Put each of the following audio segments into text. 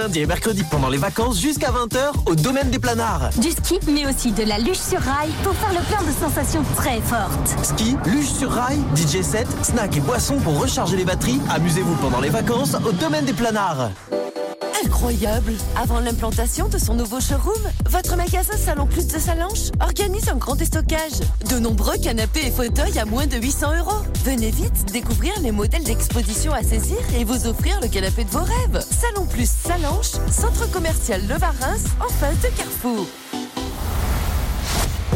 lundi et mercredi pendant les vacances jusqu'à 20h au domaine des planards. Du ski, mais aussi de la luge sur rail pour faire le plein de sensations très fortes. Ski, luge sur rail, DJ set, snack et boissons pour recharger les batteries. Amusez-vous pendant les vacances au domaine des planards. Incroyable Avant l'implantation de son nouveau showroom, votre magasin Salon Plus de Salange organise un grand déstockage. De nombreux canapés et fauteuils à moins de 800 euros. Venez vite découvrir les modèles d'exposition à saisir et vous offrir le canapé de vos rêves. Salon Plus Salange, centre commercial Le Varins, en face de Carrefour.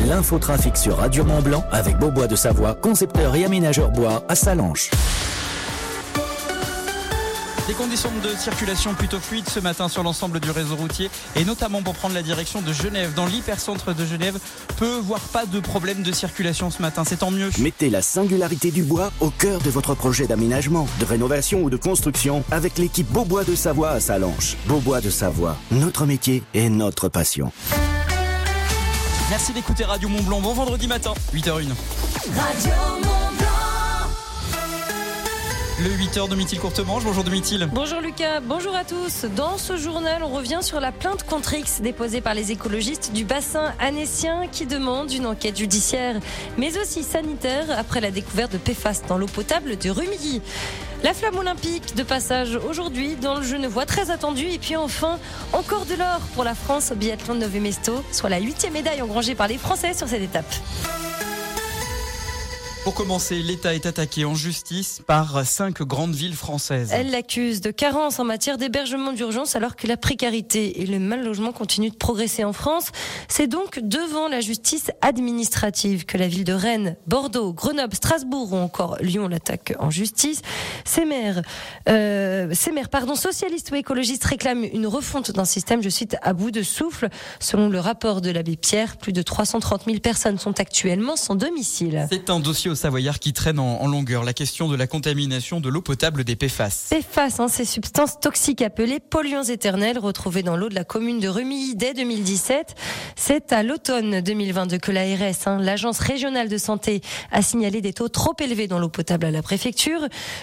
L'infotrafic sur Radio Mont Blanc avec Beaubois de Savoie, concepteur et aménageur bois à Salange. Des conditions de circulation plutôt fluides ce matin sur l'ensemble du réseau routier et notamment pour prendre la direction de Genève. Dans l'hypercentre de Genève, peu voire pas de problème de circulation ce matin. C'est tant mieux. Mettez la singularité du bois au cœur de votre projet d'aménagement, de rénovation ou de construction avec l'équipe Beaubois de Savoie à Salange. Beaubois de Savoie, notre métier et notre passion. Merci d'écouter Radio Mont Blanc. Bon vendredi matin, 8h01. Radio Mont Blanc. Le 8h de Mithil Courtemanche. Bonjour Domitil. Bonjour Lucas, bonjour à tous. Dans ce journal, on revient sur la plainte contre X déposée par les écologistes du bassin annécien qui demande une enquête judiciaire, mais aussi sanitaire après la découverte de PFAS dans l'eau potable de Rumilly. La flamme olympique de passage aujourd'hui dans le Genevois, très attendu. Et puis enfin, encore de l'or pour la France au biathlon de Nové Mesto, soit la huitième médaille engrangée par les Français sur cette étape. Pour commencer, l'État est attaqué en justice par cinq grandes villes françaises. Elle l'accuse de carence en matière d'hébergement d'urgence alors que la précarité et le mal logement continuent de progresser en France. C'est donc devant la justice administrative que la ville de Rennes, Bordeaux, Grenoble, Strasbourg ou encore Lyon l'attaque en justice. Ces maires, euh, ces maires pardon, socialistes ou écologistes réclament une refonte d'un système, je cite, à bout de souffle. Selon le rapport de l'abbé Pierre, plus de 330 000 personnes sont actuellement sans domicile. C'est un dossier au Savoyard qui traîne en, en longueur. La question de la contamination de l'eau potable des PFAS. PFAS, hein, ces substances toxiques appelées polluants éternels retrouvées dans l'eau de la commune de Rumilly dès 2017. C'est à l'automne 2022 que l'ARS, hein, l'agence régionale de santé, a signalé des taux trop élevés dans l'eau potable à la préfecture.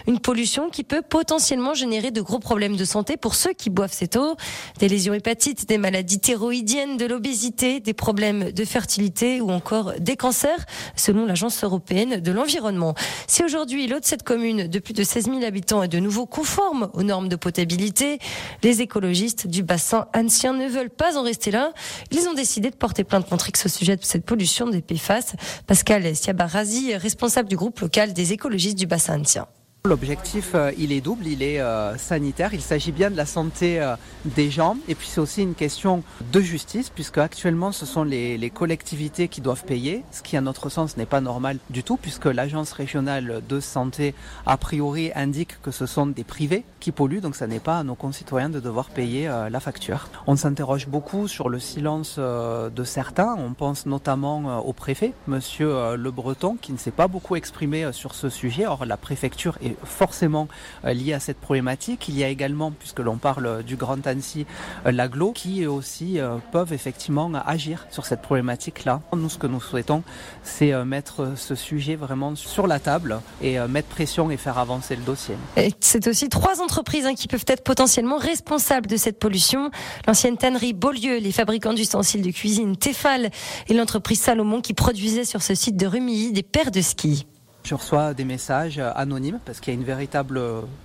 Une pollution qui peut potentiellement générer de gros problèmes de santé pour ceux qui boivent cette eau. Des lésions hépatites, des maladies thyroïdiennes, de l'obésité, des problèmes de fertilité ou encore des cancers, selon l'agence européenne de l'environnement. Si aujourd'hui l'eau de cette commune de plus de 16 000 habitants est de nouveau conforme aux normes de potabilité, les écologistes du bassin ancien ne veulent pas en rester là. Ils ont décidé de porter plainte contre X au sujet de cette pollution des PFAS. Pascal Siabarazi, responsable du groupe local des écologistes du bassin ancien. L'objectif, euh, il est double, il est euh, sanitaire, il s'agit bien de la santé euh, des gens. Et puis c'est aussi une question de justice puisque actuellement ce sont les, les, collectivités qui doivent payer, ce qui à notre sens n'est pas normal du tout puisque l'agence régionale de santé a priori indique que ce sont des privés qui polluent. Donc ça n'est pas à nos concitoyens de devoir payer la facture. On s'interroge beaucoup sur le silence de certains, on pense notamment au préfet, monsieur Le Breton qui ne s'est pas beaucoup exprimé sur ce sujet, or la préfecture est forcément euh, lié à cette problématique. Il y a également, puisque l'on parle du Grand Annecy, euh, l'aglo, qui aussi euh, peuvent effectivement agir sur cette problématique-là. Nous, ce que nous souhaitons, c'est mettre ce sujet vraiment sur la table et mettre pression et faire avancer le dossier. C'est aussi trois entreprises hein, qui peuvent être potentiellement responsables de cette pollution. L'ancienne tannerie Beaulieu, les fabricants d'ustensiles de cuisine Tefal et l'entreprise Salomon qui produisait sur ce site de Rumilly des paires de ski. Je reçois des messages anonymes parce qu'il y a une véritable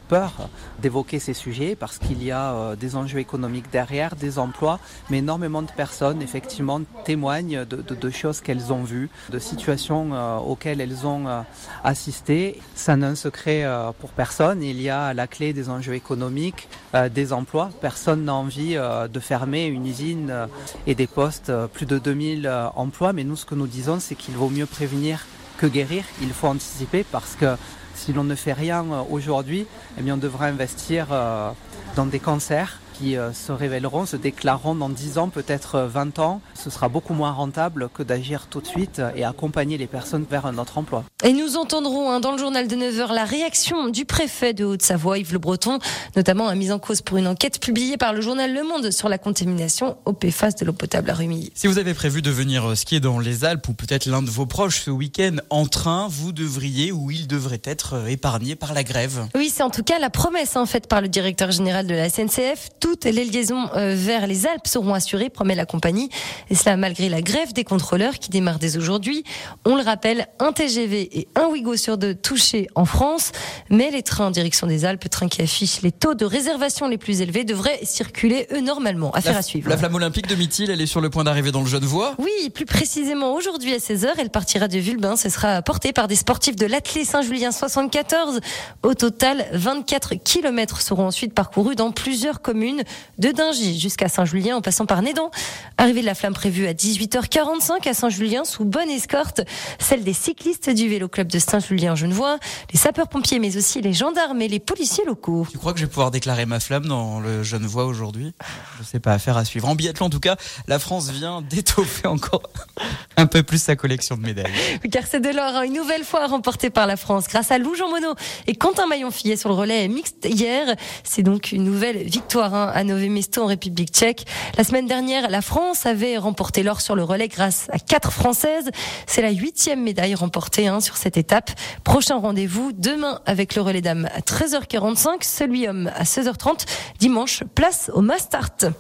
peur d'évoquer ces sujets parce qu'il y a des enjeux économiques derrière, des emplois, mais énormément de personnes effectivement témoignent de, choses qu'elles ont vues, de situations auxquelles elles ont assisté. Ça n'est un secret pour personne. Il y a à la clé des enjeux économiques, des emplois. Personne n'a envie de fermer une usine et des postes, plus de 2000 emplois. Mais nous, ce que nous disons, c'est qu'il vaut mieux prévenir que guérir, il faut anticiper parce que si l'on ne fait rien aujourd'hui, eh on devra investir dans des cancers qui se révéleront, se déclareront dans 10 ans, peut-être 20 ans. Ce sera beaucoup moins rentable que d'agir tout de suite et accompagner les personnes vers un autre emploi. Et nous entendrons hein, dans le journal de 9h la réaction du préfet de Haute-Savoie, Yves Le Breton, notamment à mise en cause pour une enquête publiée par le journal Le Monde sur la contamination au PFAS de l'eau potable à Rumilly. Si vous avez prévu de venir skier dans les Alpes ou peut-être l'un de vos proches ce week-end en train, vous devriez ou il devrait être épargné par la grève. Oui, c'est en tout cas la promesse hein, faite par le directeur général de la SNCF toutes les liaisons euh, vers les Alpes seront assurées, promet la compagnie. Et cela malgré la grève des contrôleurs qui démarre dès aujourd'hui. On le rappelle, un TGV et un Ouigo sur deux touchés en France. Mais les trains en direction des Alpes, trains qui affichent les taux de réservation les plus élevés, devraient circuler eux normalement. Affaire la, à suivre. La flamme olympique de Mithil, elle est sur le point d'arriver dans le Genevois. Oui, plus précisément aujourd'hui à 16h, elle partira de Vulbin. Ce sera porté par des sportifs de l'Athlé Saint-Julien 74. Au total, 24 kilomètres seront ensuite parcourus dans plusieurs communes de Dingy jusqu'à Saint-Julien en passant par Nédan. Arrivée de la flamme prévue à 18h45 à Saint-Julien sous bonne escorte, celle des cyclistes du Vélo Club de Saint-Julien-Genevois, les sapeurs-pompiers mais aussi les gendarmes et les policiers locaux. Tu crois que je vais pouvoir déclarer ma flamme dans le Genevois aujourd'hui? Je sais pas, affaire à suivre. En biathlon en tout cas, la France vient d'étoffer encore un peu plus sa collection de médailles. Car c'est de l'or une nouvelle fois remporté par la France grâce à Lou Jean Monod et Quentin Maillon-Fillet sur le relais mixte hier. C'est donc une nouvelle victoire à Nové en République tchèque. La semaine dernière, la France avait remporté l'or sur le relais grâce à quatre Françaises. C'est la huitième médaille remportée hein, sur cette étape. Prochain rendez-vous demain avec le relais dames à 13h45, celui homme à 16h30. Dimanche, place au Mastart.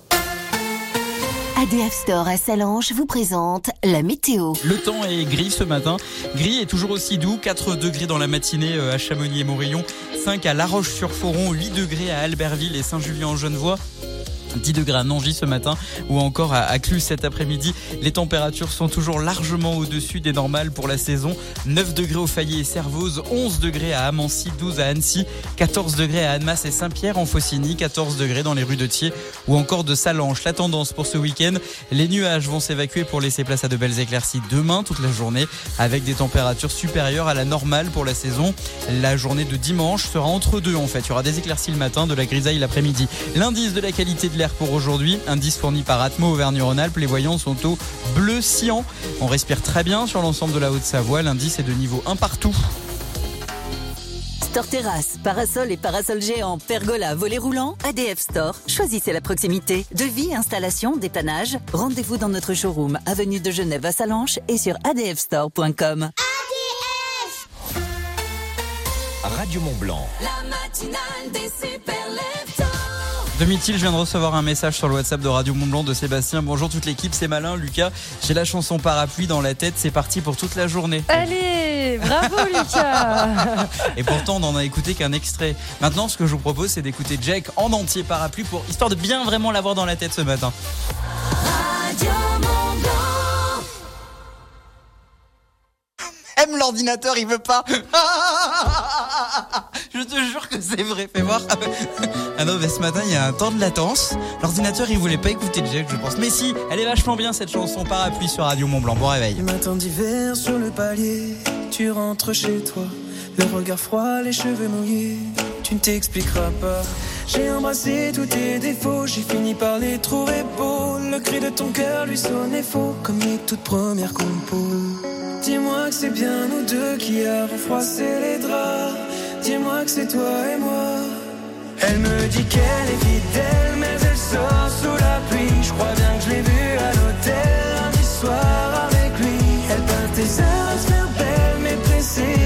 ADF Store à Salange vous présente la météo. Le temps est gris ce matin. Gris est toujours aussi doux. 4 degrés dans la matinée euh, à Chamonix et Morillon. 5 à La Roche-sur-Foron. 8 degrés à Albertville et Saint-Julien-en-Genevois. 10 degrés à Nangy ce matin ou encore à Clus cet après-midi. Les températures sont toujours largement au-dessus des normales pour la saison. 9 degrés au Fayet et Servoz, 11 degrés à Amancy, 12 à Annecy, 14 degrés à Annemasse et Saint-Pierre en Faucigny, 14 degrés dans les rues de Thiers ou encore de Salanches. La tendance pour ce week-end, les nuages vont s'évacuer pour laisser place à de belles éclaircies demain toute la journée avec des températures supérieures à la normale pour la saison. La journée de dimanche sera entre deux en fait. Il y aura des éclaircies le matin, de la grisaille l'après-midi. L'indice de la qualité de l'air pour aujourd'hui. Indice fourni par Atmo Auvergne-Rhône-Alpes. Les voyants sont au bleu cyan. On respire très bien sur l'ensemble de la Haute-Savoie. L'indice est de niveau 1 partout. Store Terrasse, parasol et parasol géant, pergola, volet roulant, ADF Store. Choisissez la proximité. Devis, installation, dépannage. Rendez-vous dans notre showroom, avenue de Genève à Salanches et sur adfstore.com. Radio Mont Blanc. La matinale des super de je viens de recevoir un message sur le WhatsApp de Radio Mont Blanc de Sébastien. Bonjour toute l'équipe, c'est malin, Lucas. J'ai la chanson parapluie dans la tête, c'est parti pour toute la journée. Allez, bravo Lucas Et pourtant, on n'en a écouté qu'un extrait. Maintenant, ce que je vous propose, c'est d'écouter Jack en entier parapluie pour histoire de bien vraiment l'avoir dans la tête ce matin. Radio Aime l'ordinateur, il veut pas. Je te jure que c'est vrai, fais voir. Ah non, mais ce matin, il y a un temps de latence. L'ordinateur, il voulait pas écouter Jack, je pense. Mais si, elle est vachement bien cette chanson parapluie sur Radio Mont Blanc. Bon réveil. Matin d'hiver sur le palier, tu rentres chez toi. Le regard froid, les cheveux mouillés, tu ne t'expliqueras pas. J'ai embrassé tous tes défauts, j'ai fini par les trouver beaux. Le cri de ton cœur lui sonnait faux, comme les toutes premières compos. Dis-moi que c'est bien nous deux qui avons froissé les draps. Dis-moi que c'est toi et moi. Elle me dit qu'elle est fidèle, mais elle sort sous la pluie. Je crois bien que je l'ai vue à l'hôtel lundi soir avec lui. Elle peint tes heures à se faire belle, mais pressée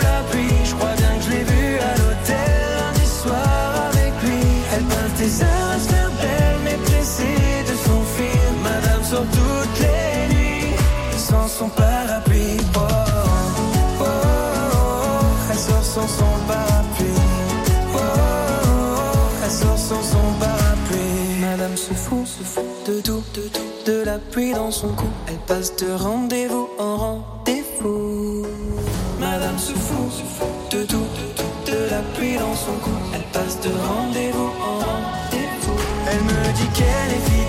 tes heures se faire belle, mais de sort toutes les nuits sans son parapluie. Oh, oh, oh, elle sort sans son parapluie. Oh, oh, elle sort sans son parapluie. Madame se fout, se fout de tout, de tout, de la pluie dans son cou. Elle passe de rendez-vous en rendez-vous. Madame se fout, se fout de tout, de tout, de la pluie dans son cou. Elle passe de rendez-vous en rendez-vous. Elle me dit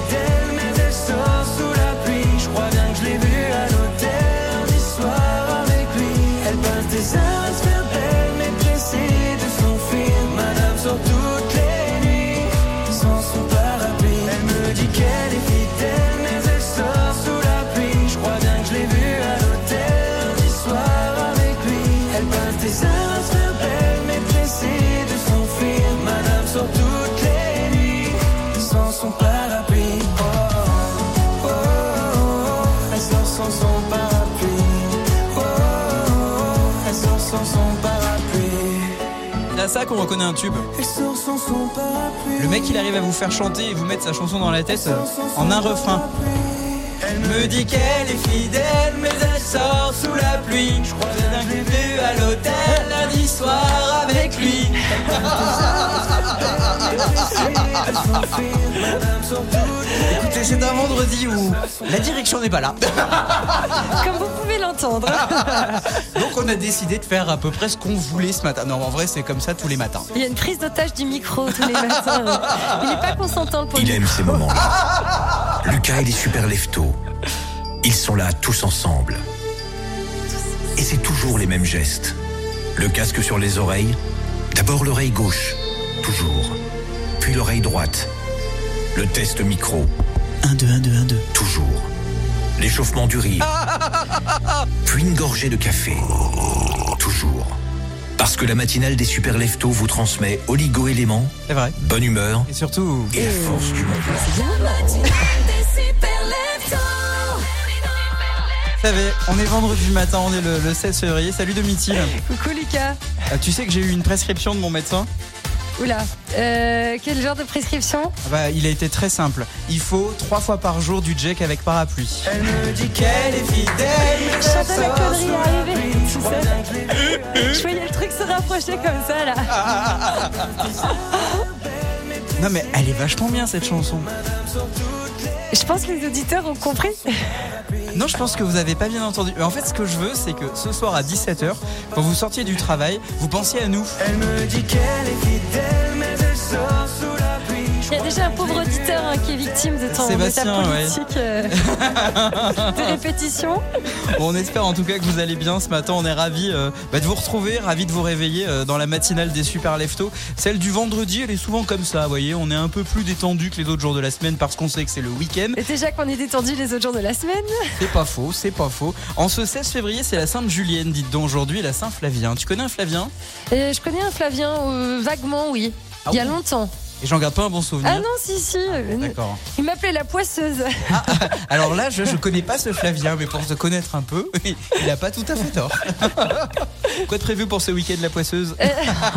à ça qu'on reconnaît un tube. Le mec, il arrive à vous faire chanter et vous mettre sa chanson dans la tête euh, en un refrain. Elle me dit qu'elle est fidèle, mais elle sort sous la pluie. Je crois bien que à l'hôtel lundi soir avec lui. Écoutez, c'est un vendredi où la direction n'est pas là. Comme vous pouvez l'entendre. Donc on a décidé de faire à peu près ce qu'on voulait ce matin. Non, en vrai, c'est comme ça tous les matins. Il y a une prise d'otage du micro tous les matins. Il n'est pas consentant pour Il aime ces moments-là. Lucas et les super leftos. Ils sont là tous ensemble. C'est toujours les mêmes gestes. Le casque sur les oreilles. D'abord l'oreille gauche. Toujours. Puis l'oreille droite. Le test micro. 1, 2, 1, 2, 1, 2. Toujours. L'échauffement du rire. Puis une gorgée de café. Toujours. Parce que la matinale des super leftos vous transmet oligo-éléments, C'est vrai. bonne humeur Et surtout, et la force du monde. vous savez, on est vendredi matin, on est le, le 16 février. Salut Domitil. Coucou Lucas. Euh, tu sais que j'ai eu une prescription de mon médecin Oula. Euh, quel genre de prescription? Ah bah, Il a été très simple. Il faut trois fois par jour du jack avec parapluie. Elle me dit qu'elle est fidèle, mais Je sentais la connerie arriver, Je voyais le truc se rapprocher comme ça là. Non mais elle est vachement bien cette chanson. Je pense que les auditeurs ont compris. Non, je pense que vous avez pas bien entendu. Mais En fait, ce que je veux, c'est que ce soir à 17h, quand vous sortiez du travail, vous pensiez à nous. Elle me dit qu'elle est fidèle, mais elle sort. Il y a déjà un pauvre auditeur hein, qui est victime de, ton, de Sébastien, ouais. politique euh, de répétition. Bon, on espère en tout cas que vous allez bien ce matin. On est ravis euh, bah, de vous retrouver, ravis de vous réveiller euh, dans la matinale des Super Leftos. Celle du vendredi, elle est souvent comme ça, vous voyez. On est un peu plus détendu que les autres jours de la semaine parce qu'on sait que c'est le week-end. Et déjà qu'on est détendu les autres jours de la semaine. C'est pas faux, c'est pas faux. En ce 16 février, c'est la Sainte Julienne, dites donc aujourd'hui, la Saint Flavien. Tu connais un Flavien? Je connais un Flavien, vaguement, oui. Ah Il y a oui longtemps. Et j'en garde pas un bon souvenir. Ah non, si, si. euh, D'accord. Il m'appelait la poisseuse. Alors là, je, je connais pas ce Flavien, mais pour te connaître un peu, il a pas tout à fait tort. Quoi de prévu pour ce week-end, la poisseuse? Euh,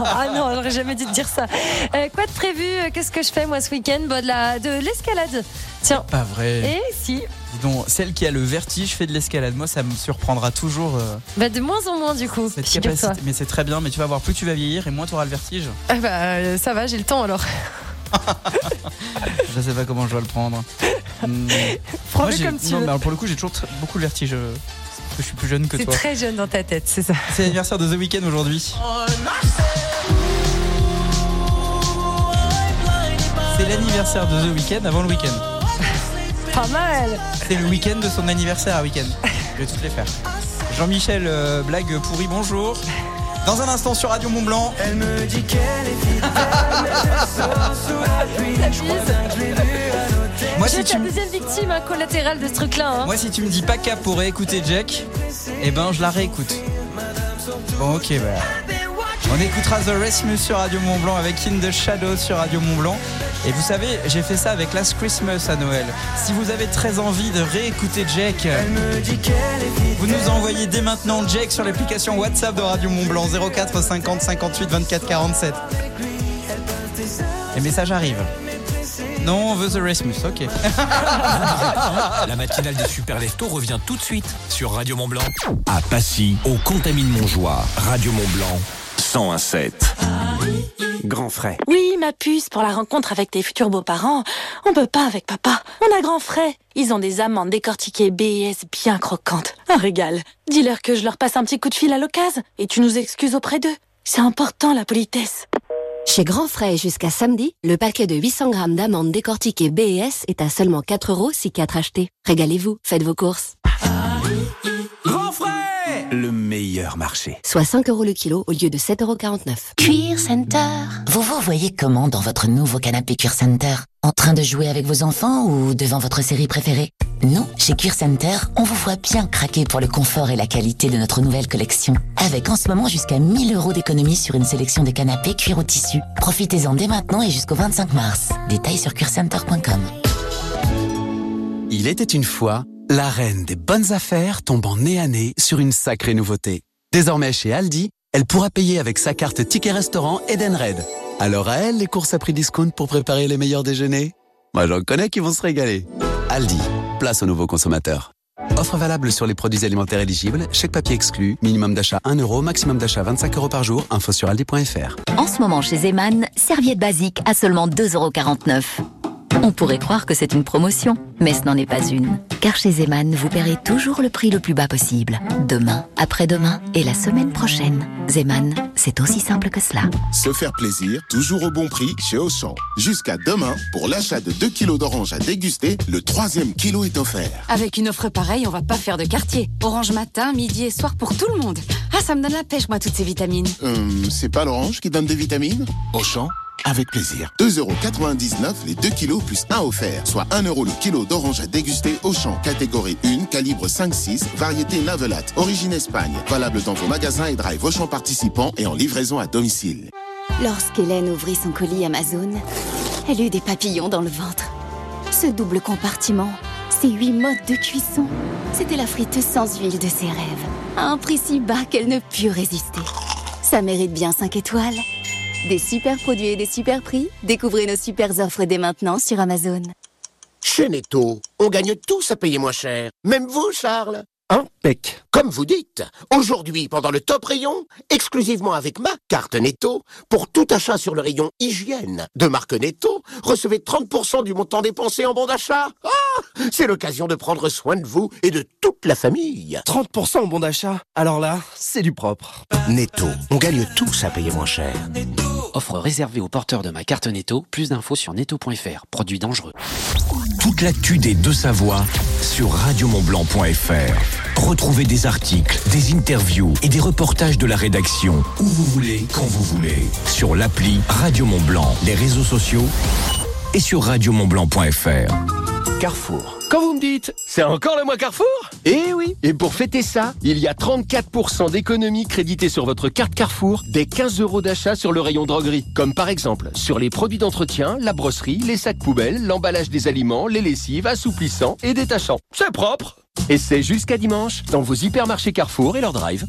ah non, j'aurais jamais dû te dire ça. Euh, quoi de prévu? Qu'est-ce que je fais moi ce week-end? Bah, de la- de l'escalade. Tiens. Pas vrai. Et si Dis donc, celle qui a le vertige fait de l'escalade. Moi, ça me surprendra toujours euh, Bah de moins en moins du coup. cette figure-toi. capacité. Mais c'est très bien, mais tu vas voir, plus tu vas vieillir et moins tu auras le vertige. Ah bah euh, ça va, j'ai le temps alors. Je sais pas comment je dois le prendre. Hmm. Prends-le j'ai- comme tu non, veux. mais alors, pour le coup, j'ai toujours tr- beaucoup le vertige. euh, parce que je suis plus jeune que C'est toi. très jeune dans ta tête, c'est ça. C'est l'anniversaire de The Weeknd aujourd'hui. C'est l'anniversaire de The Weeknd avant le week-end. Pas mal. C'est le week-end de son anniversaire à week-end. Je vais toutes les faire. Jean-Michel, euh, blague pourrie, bonjour. Dans un instant sur Radio Mont Blanc. Elle me dit qu'elle est fidèle, mais elle sort sous la pluie. La Je crois bise. bien que je l'ai vue à l'hôtel. Moi si, tu la me... deuxième victime hein, collatérale de ce truc-là. Hein. Moi, si tu me dis pas cap pour réécouter Jack, eh ben, je la réécoute. Bon, ok, bah. On écoutera The Rasmus sur Radio Mont Blanc avec In the Shadows sur Radio Mont Blanc. Et vous savez, j'ai fait ça avec Last Christmas à Noël. Si vous avez très envie de réécouter Jack, fidèle. vous nous envoyez dès maintenant Jack sur l'application WhatsApp de Radio Mont Blanc 04 50 58 24 47. Les messages arrivent. Non, on veut The Rasmus, ok. La matinale des super leftos revient tout de suite sur Radio Mont Blanc. À Passy, au Contamine Montjoie, Radio Mont Blanc, 101.7. Grand frais. Oui, ma puce, pour la rencontre avec tes futurs beaux-parents, on peut pas avec papa. On a grand frais. Ils ont des amandes décortiquées BS bien croquantes. Un régal. Dis-leur que je leur passe un petit coup de fil à l'occasion et tu nous excuses auprès d'eux. C'est important, la politesse. Chez Grand Frais jusqu'à samedi, le paquet de 800 grammes d'amandes décortiquées BES est à seulement 4 euros si 4 achetés. Régalez-vous, faites vos courses. Meilleur marché. Soit 5 euros le kilo au lieu de 7,49 euros. Cuir Center. Vous vous voyez comment dans votre nouveau canapé Cuir Center? En train de jouer avec vos enfants ou devant votre série préférée? Nous, chez Cuir Center, on vous voit bien craquer pour le confort et la qualité de notre nouvelle collection. Avec en ce moment jusqu'à 1000 euros d'économie sur une sélection de canapés cuir au tissu. Profitez-en dès maintenant et jusqu'au 25 mars. Détails sur cuircenter.com. Il était une fois, la reine des bonnes affaires tombe en nez à nez sur une sacrée nouveauté. Désormais chez Aldi, elle pourra payer avec sa carte Ticket Restaurant Edenred. Alors à elle, les courses à prix discount pour préparer les meilleurs déjeuners Moi j'en connais qui vont se régaler. Aldi, place aux nouveaux consommateurs. Offre valable sur les produits alimentaires éligibles, chèque papier exclu, minimum d'achat 1 euro, maximum d'achat 25 euros par jour, info sur aldi.fr. En ce moment chez Zeman, serviette basique à seulement 2,49 euros. On pourrait croire que c'est une promotion, mais ce n'en est pas une. Car chez Zeman, vous paierez toujours le prix le plus bas possible. Demain, après-demain et la semaine prochaine. Zeman, c'est aussi simple que cela. Se faire plaisir, toujours au bon prix chez Auchan. Jusqu'à demain, pour l'achat de 2 kilos d'orange à déguster, le troisième kilo est offert. Avec une offre pareille, on va pas faire de quartier. Orange matin, midi et soir pour tout le monde. Ah, ça me donne la pêche, moi, toutes ces vitamines. Hum, c'est pas l'orange qui donne des vitamines? Auchan avec plaisir. 2,99€ les 2 kilos plus 1 offert, soit 1 euro le kilo d'orange à déguster au champ. Catégorie 1, calibre 5-6, variété Navelate, origine Espagne. Valable dans vos magasins et drive champ participants et en livraison à domicile. Lorsqu'Hélène ouvrit son colis Amazon, elle eut des papillons dans le ventre. Ce double compartiment, ces huit modes de cuisson, c'était la frite sans huile de ses rêves. À un prix si bas qu'elle ne put résister. Ça mérite bien 5 étoiles. Des super produits et des super prix Découvrez nos super offres dès maintenant sur Amazon. Chez Netto, on gagne tous à payer moins cher. Même vous, Charles Impec. Comme vous dites, aujourd'hui, pendant le top rayon, exclusivement avec ma carte Netto, pour tout achat sur le rayon hygiène de marque Netto, recevez 30% du montant dépensé en bon d'achat. Ah C'est l'occasion de prendre soin de vous et de toute la famille. 30% en bon d'achat Alors là, c'est du propre. Netto, on gagne tous à payer moins cher. Offre réservée aux porteurs de ma carte Netto. Plus d'infos sur netto.fr. Produit dangereux. Toute l'actu des deux Savoies sur radiomontblanc.fr. Retrouvez des articles, des interviews et des reportages de la rédaction où vous voulez, quand vous voulez. Sur l'appli Radio Montblanc, les réseaux sociaux et sur radiomontblanc.fr. Carrefour. Quand vous me dites, c'est encore le mois Carrefour? Eh oui Et pour fêter ça, il y a 34% d'économies créditées sur votre carte Carrefour des 15 euros d'achat sur le rayon droguerie. Comme par exemple sur les produits d'entretien, la brosserie, les sacs poubelles, l'emballage des aliments, les lessives, assouplissants et détachants. C'est propre Et c'est jusqu'à dimanche dans vos hypermarchés Carrefour et leur drive.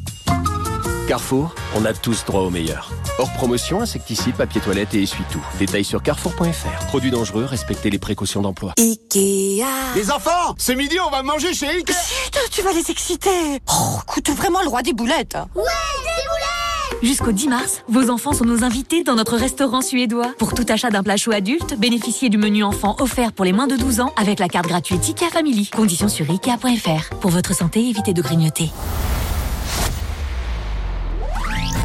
Carrefour, on a tous droit au meilleur. Hors promotion, insecticide, papier toilette et essuie-tout. Détails sur carrefour.fr. Produits dangereux, respectez les précautions d'emploi. Ikea. Les enfants, ce midi on va manger chez Ikea. Chut, tu vas les exciter. Oh, écoute, vraiment le roi des boulettes. Ouais, des boulettes Jusqu'au 10 mars, vos enfants sont nos invités dans notre restaurant suédois. Pour tout achat d'un plat chaud adulte, bénéficiez du menu enfant offert pour les moins de 12 ans avec la carte gratuite IKEA Family. Conditions sur Ikea.fr. Pour votre santé, évitez de grignoter.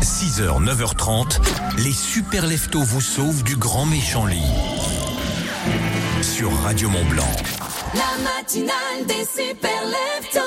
6h, 9h30, les super leftos vous sauvent du grand méchant lit. Sur Radio Mont Blanc. La matinale des super leftos.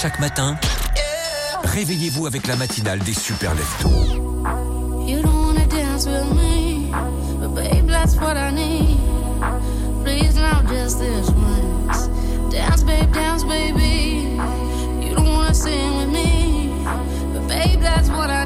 Chaque matin, réveillez-vous avec la matinale des super leftos. You don't wanna dance with me, but babe, that's what I need. Please now, just this once. Dance, babe, dance, baby. You don't wanna sing with me, but babe, that's what I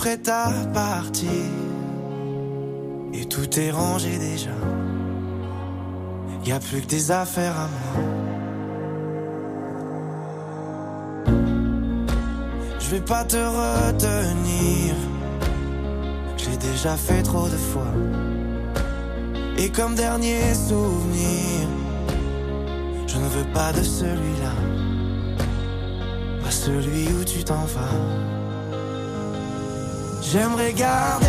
Prête à partir, et tout est rangé déjà. Y a plus que des affaires à moi. Je vais pas te retenir, j'ai déjà fait trop de fois. Et comme dernier souvenir, je ne veux pas de celui-là, pas celui où tu t'en vas. J'aimerais garder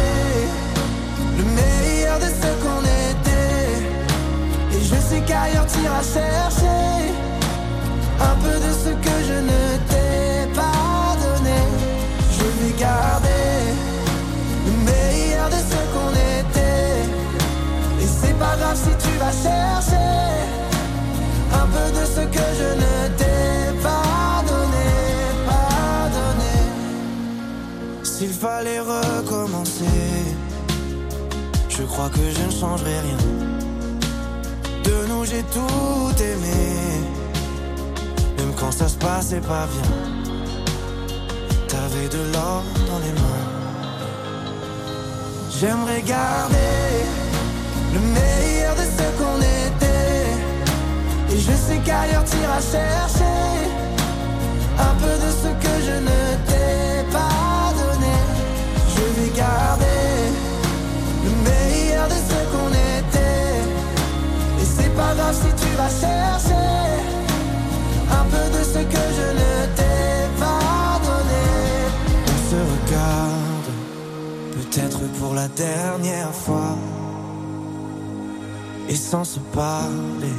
le meilleur de ce qu'on était. Et je sais qu'ailleurs t'iras chercher crois que je ne changerai rien. De nous j'ai tout aimé, même quand ça se passait pas bien. T'avais de l'or dans les mains. J'aimerais garder le meilleur de ce qu'on était. Et je sais qu'ailleurs t'iras chercher un peu de ce que je ne pas grave si tu vas chercher un peu de ce que je ne t'ai pas donné. On se regarde, peut-être pour la dernière fois. Et sans se parler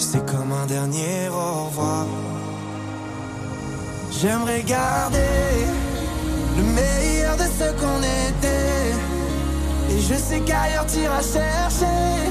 c'est comme un dernier au revoir. J'aimerais garder le meilleur de ce qu'on était. Et je sais qu'ailleurs t'iras chercher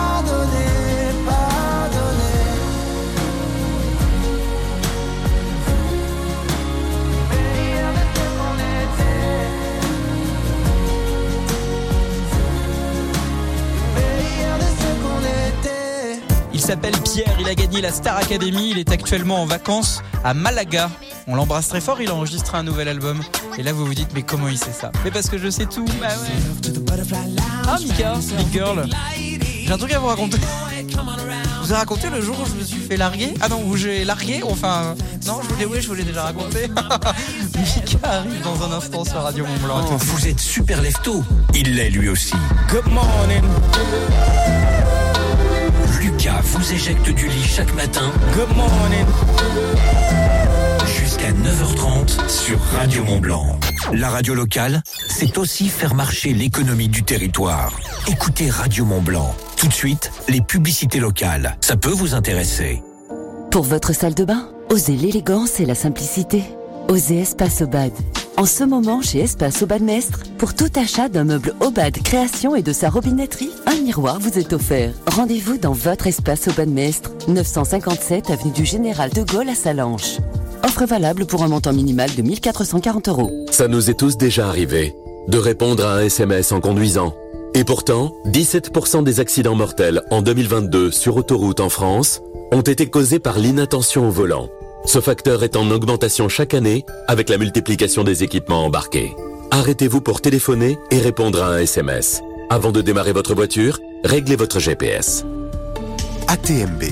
s'appelle Pierre, il a gagné la Star Academy, il est actuellement en vacances à Malaga. On l'embrasse très fort, il a enregistré un nouvel album. Et là vous vous dites mais comment il sait ça? Mais parce que je sais tout, bah ouais. Ah Mika, Big Girl, j'ai un truc à vous raconter. Je vous ai raconté le jour où je me suis fait larguer Ah non, où j'ai largué Enfin, non, je voulais, oui, je voulais déjà raconter. Mika arrive dans un instant sur Radio Mont Blanc. Oh, vous êtes super lefto. Il l'est lui aussi. Good morning. Lucas vous éjecte du lit chaque matin. Good morning. Jusqu'à 9h30 sur Radio Mont Blanc. La radio locale, c'est aussi faire marcher l'économie du territoire. Écoutez Radio Mont Blanc. Tout de suite, les publicités locales. Ça peut vous intéresser. Pour votre salle de bain, osez l'élégance et la simplicité. Osez Espace Obad. En ce moment, chez Espace Obad Mestre, pour tout achat d'un meuble Obad Création et de sa robinetterie, un miroir vous est offert. Rendez-vous dans votre Espace Obad Mestre, 957 avenue du Général de Gaulle à Salanches. Offre valable pour un montant minimal de 1440 euros. Ça nous est tous déjà arrivé de répondre à un SMS en conduisant. Et pourtant, 17% des accidents mortels en 2022 sur autoroute en France ont été causés par l'inattention au volant. Ce facteur est en augmentation chaque année avec la multiplication des équipements embarqués. Arrêtez-vous pour téléphoner et répondre à un SMS. Avant de démarrer votre voiture, réglez votre GPS. ATMB.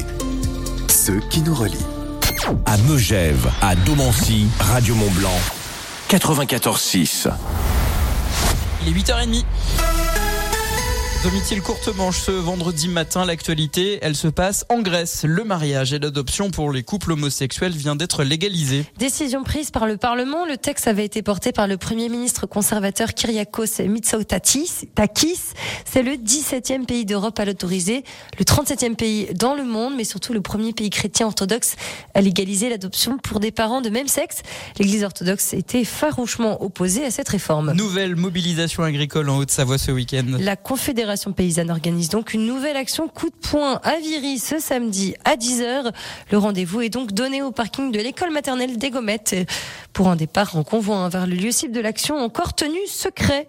Ceux qui nous relient. À Megève, à Domancy, Radio Mont Blanc, 94.6. Il est 8h30. Domitil courte manche ce vendredi matin. L'actualité, elle se passe en Grèce. Le mariage et l'adoption pour les couples homosexuels vient d'être légalisé. Décision prise par le Parlement. Le texte avait été porté par le Premier ministre conservateur Kyriakos Mitsotakis. Takis. C'est le 17e pays d'Europe à l'autoriser, le 37e pays dans le monde, mais surtout le premier pays chrétien orthodoxe à légaliser l'adoption pour des parents de même sexe. L'Église orthodoxe était farouchement opposée à cette réforme. Nouvelle mobilisation agricole en Haute-Savoie ce week-end. La Confédération paysanne organise donc une nouvelle action coup de poing à Viry ce samedi à 10h. Le rendez-vous est donc donné au parking de l'école maternelle des Gommettes pour un départ en convoi vers le lieu cible de l'action encore tenu secret.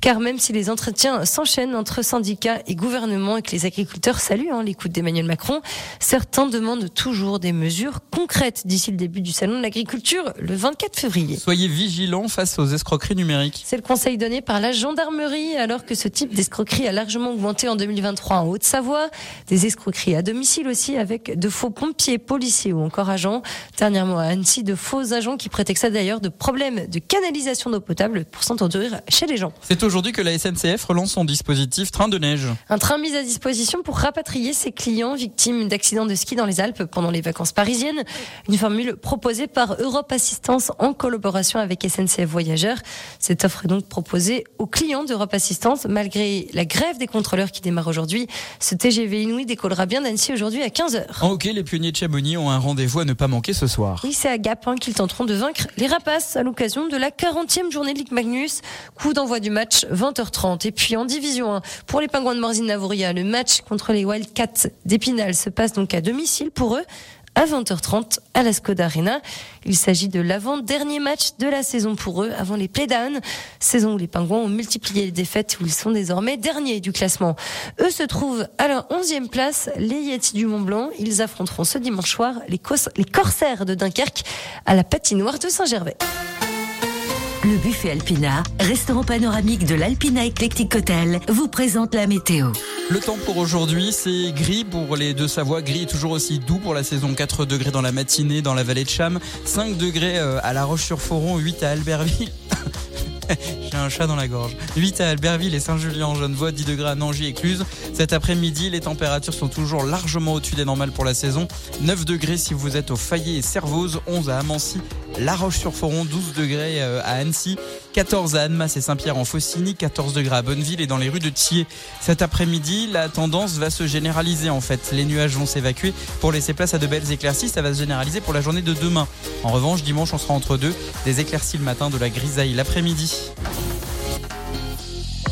Car même si les entretiens s'enchaînent entre syndicats et gouvernement et que les agriculteurs saluent hein, l'écoute d'Emmanuel Macron, certains demandent toujours des mesures concrètes d'ici le début du salon de l'agriculture le 24 février. Soyez vigilants face aux escroqueries numériques. C'est le conseil donné par la gendarmerie alors que ce type d'escroquerie a largement augmenté en 2023 en Haute-Savoie. Des escroqueries à domicile aussi avec de faux pompiers, policiers ou encore agents. Dernièrement à Annecy, de faux agents qui prétextaient d'ailleurs de problèmes de canalisation d'eau potable pour s'entendrir chez les gens. C'est aujourd'hui que la SNCF relance son dispositif train de neige. Un train mis à disposition pour rapatrier ses clients victimes d'accidents de ski dans les Alpes pendant les vacances parisiennes. Une formule proposée par Europe Assistance en collaboration avec SNCF Voyageurs. Cette offre est donc proposée aux clients d'Europe Assistance malgré la grève des contrôleurs qui démarre aujourd'hui. Ce TGV Inouï décollera bien d'Annecy aujourd'hui à 15h. En hockey, les pionniers de Chamonix ont un rendez-vous à ne pas manquer ce soir. Oui, c'est à Gap hein, qu'ils tenteront de vaincre les Rapaces à l'occasion de la 40e journée de Ligue Magnus. Coup d'envoi du match 20h30. Et puis en division 1, pour les Pingouins de Morzine-Navouria, le match contre les Wildcats d'Épinal se passe donc à domicile pour eux à 20h30 à la Skoda Arena. Il s'agit de l'avant-dernier match de la saison pour eux avant les playdowns. Saison où les Pingouins ont multiplié les défaites où ils sont désormais derniers du classement. Eux se trouvent à la 11e place, les Yetis du Mont Blanc. Ils affronteront ce dimanche soir les Corsaires de Dunkerque à la patinoire de Saint-Gervais. Le buffet Alpina, restaurant panoramique de l'Alpina Eclectic Hotel, vous présente la météo. Le temps pour aujourd'hui, c'est gris pour les deux Savoie. Gris toujours aussi doux pour la saison. 4 degrés dans la matinée dans la vallée de Cham, 5 degrés euh, à La Roche-sur-Foron, 8 à Albertville. J'ai un chat dans la gorge. 8 à Albertville et Saint-Julien en Genevois, 10 degrés à Nangy et. Cet après-midi, les températures sont toujours largement au-dessus des normales pour la saison. 9 degrés si vous êtes au Fayet et Servoz, 11 à Amancy, La Roche-sur-Foron, 12 degrés euh, à Annecy, 14 à Annemasse et Saint-Pierre en Faucigny, 14 degrés à Bonneville et dans les rues de Thiers. Cet après-midi, la tendance va se généraliser en fait. Les nuages vont s'évacuer pour laisser place à de belles éclaircies. Ça va se généraliser pour la journée de demain. En revanche, dimanche, on sera entre deux. Des éclaircies le matin, de la grisaille l'après-midi.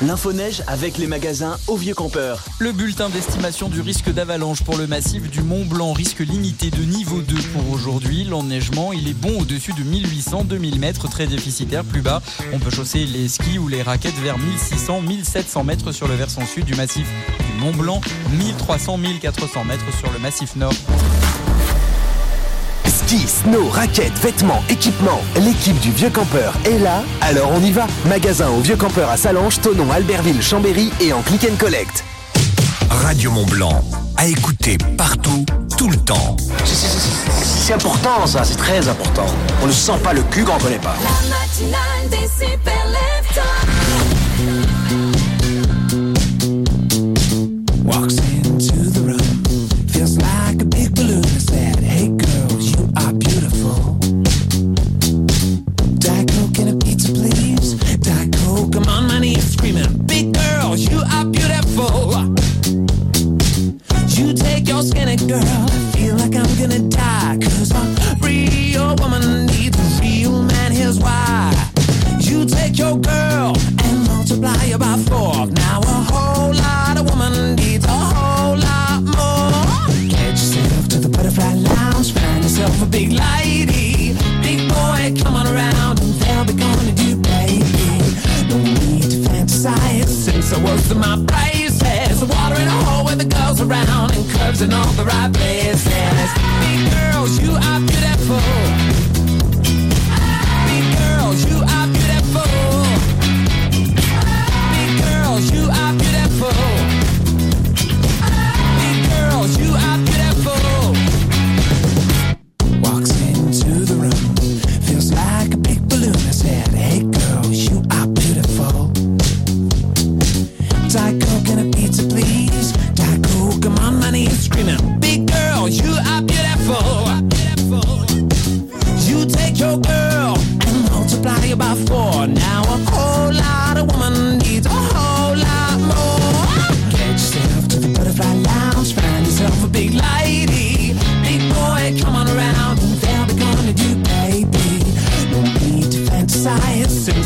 L'info-neige avec les magasins au Vieux Campeur. Le bulletin d'estimation du risque d'avalanche pour le massif du Mont Blanc, risque limité de niveau 2 pour aujourd'hui. L'enneigement, il est bon au-dessus de 1800-2000 mètres, très déficitaire plus bas. On peut chausser les skis ou les raquettes vers 1600-1700 mètres sur le versant sud du massif du Mont Blanc, 1300-1400 mètres sur le massif nord. Ski, snow, raquettes, vêtements, équipements. L'équipe du Vieux Campeur est là, alors on y va. Magasin au Vieux Campeur à Salange, Tonon, Albertville, Chambéry et en click and collect. Radio Mont Blanc, à écouter partout, tout le temps. C'est important ça, c'est très important. On ne sent pas le cul quand on connaît pas. La matinale des super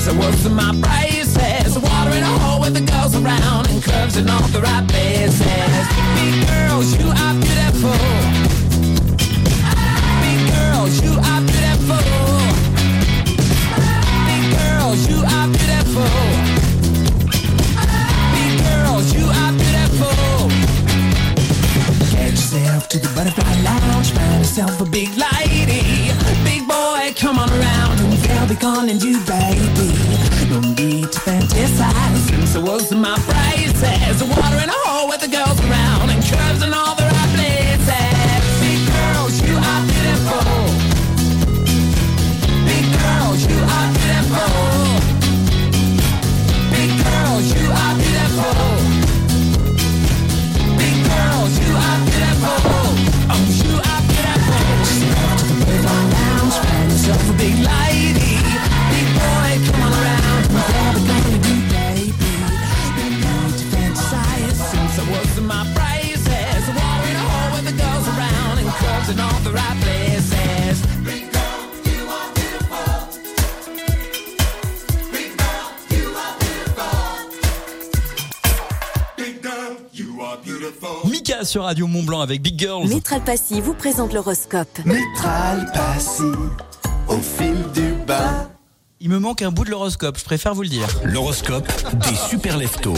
since I was in my braces. Water in a hole with the girls around and curves in all the right places. Big girls, you are beautiful. Big girls, you are beautiful. Big girls, you are beautiful. Big girls, you are beautiful. Get yourself to the butterfly lounge, find yourself a big lady. Big boy, come on around be calling you baby. No need to fantasize since I was my braces. Water sur Radio Mont Blanc avec Big Girls. Métral Passy vous présente l'horoscope. Métral Passy, au fil du bas. Il me manque un bout de l'horoscope, je préfère vous le dire. L'horoscope des super leftos.